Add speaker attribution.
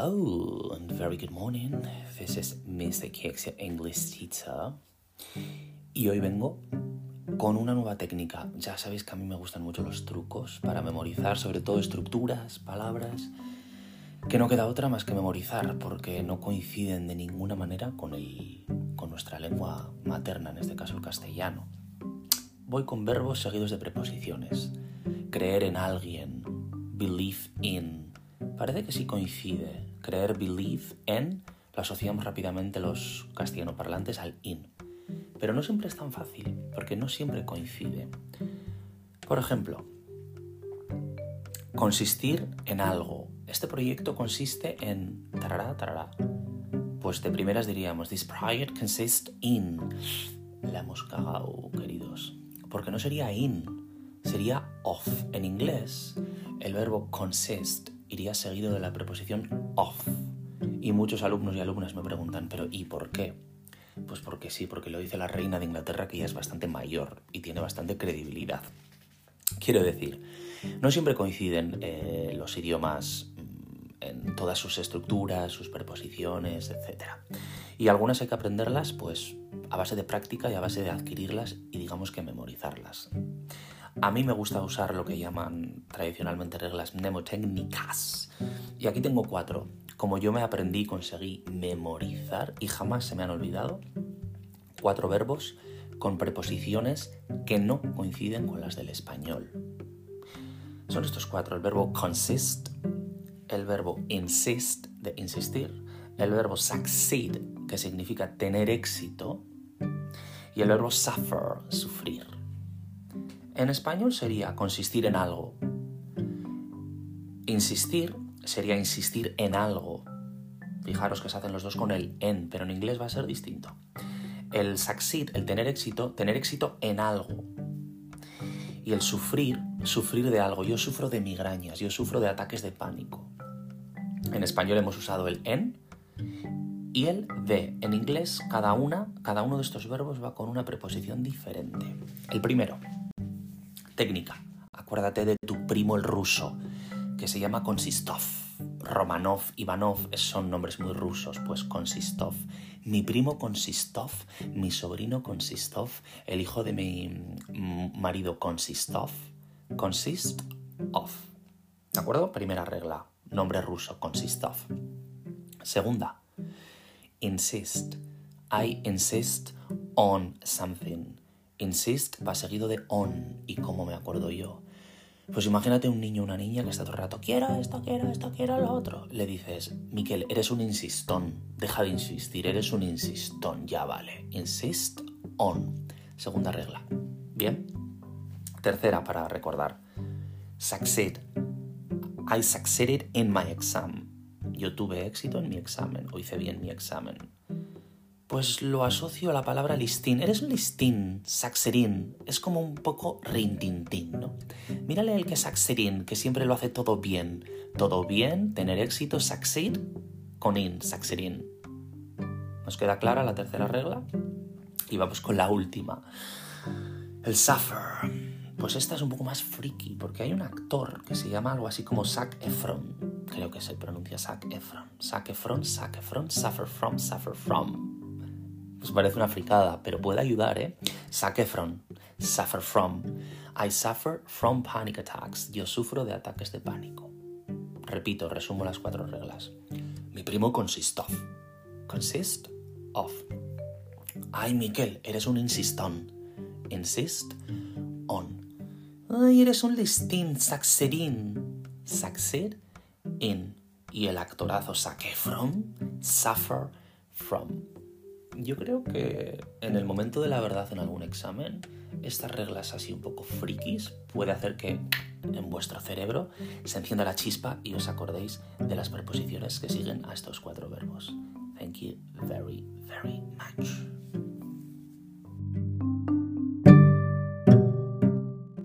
Speaker 1: Hello and very good morning. This is Mr. Keks, English teacher. Y hoy vengo con una nueva técnica. Ya sabéis que a mí me gustan mucho los trucos para memorizar, sobre todo estructuras, palabras, que no queda otra más que memorizar porque no coinciden de ninguna manera con, el, con nuestra lengua materna, en este caso el castellano. Voy con verbos seguidos de preposiciones. Creer en alguien, believe in, Parece que sí coincide. Creer believe en lo asociamos rápidamente los castellanoparlantes al in. Pero no siempre es tan fácil, porque no siempre coincide. Por ejemplo, consistir en algo. Este proyecto consiste en tarará, tarará. Pues de primeras diríamos, this project consists in. La hemos cagado, queridos. Porque no sería in, sería of. En inglés, el verbo consist iría seguido de la preposición of. Y muchos alumnos y alumnas me preguntan, pero ¿y por qué? Pues porque sí, porque lo dice la reina de Inglaterra que ya es bastante mayor y tiene bastante credibilidad. Quiero decir, no siempre coinciden eh, los idiomas mm, en todas sus estructuras, sus preposiciones, etc. Y algunas hay que aprenderlas pues a base de práctica y a base de adquirirlas y digamos que memorizarlas. A mí me gusta usar lo que llaman tradicionalmente reglas mnemotécnicas. Y aquí tengo cuatro. Como yo me aprendí y conseguí memorizar y jamás se me han olvidado, cuatro verbos con preposiciones que no coinciden con las del español. Son estos cuatro. El verbo consist, el verbo insist, de insistir, el verbo succeed, que significa tener éxito, y el verbo suffer, sufrir. En español sería consistir en algo. Insistir sería insistir en algo. Fijaros que se hacen los dos con el en, pero en inglés va a ser distinto. El succeed, el tener éxito, tener éxito en algo. Y el sufrir, sufrir de algo. Yo sufro de migrañas, yo sufro de ataques de pánico. En español hemos usado el en y el de. En inglés, cada una, cada uno de estos verbos va con una preposición diferente. El primero, Técnica. Acuérdate de tu primo el ruso, que se llama Konsistov. Romanov, Ivanov son nombres muy rusos, pues Konsistov. Mi primo Konsistov, mi sobrino Konsistov, el hijo de mi mm, marido Konsistov. Consist of. ¿De acuerdo? Primera regla. Nombre ruso, Konsistov. Segunda. Insist. I insist on something. Insist va seguido de on. ¿Y cómo me acuerdo yo? Pues imagínate un niño o una niña que está todo el rato, quiero esto, quiero esto, quiero lo otro. Le dices, Miquel, eres un insistón, deja de insistir, eres un insistón, ya vale. Insist on. Segunda regla. Bien. Tercera para recordar. Succeed. I succeeded in my exam. Yo tuve éxito en mi examen, o hice bien mi examen pues lo asocio a la palabra listín. Eres un listín, saxerín. Es como un poco rintintín, ¿no? Mírale el que es saxerín, que siempre lo hace todo bien. Todo bien, tener éxito, succeed, con in, saxerín. ¿Nos queda clara la tercera regla? Y vamos con la última. El suffer. Pues esta es un poco más friki, porque hay un actor que se llama algo así como Zac Efron. Creo que se pronuncia Zac Efron. Zac Efron, Zac Efron, suffer from, suffer from. Pues parece una fricada, pero puede ayudar, ¿eh? Zac Efron, suffer from. I suffer from panic attacks. Yo sufro de ataques de pánico. Repito, resumo las cuatro reglas. Mi primo consist of. Consist of. Ay, Miquel, eres un insistón. Insist on. Ay, eres un listín, saxerín. Succeed in. Y el actorazo Zac Efron, suffer from. Yo creo que en el momento de la verdad en algún examen, estas reglas así un poco frikis puede hacer que en vuestro cerebro se encienda la chispa y os acordéis de las preposiciones que siguen a estos cuatro verbos. Thank you very, very much.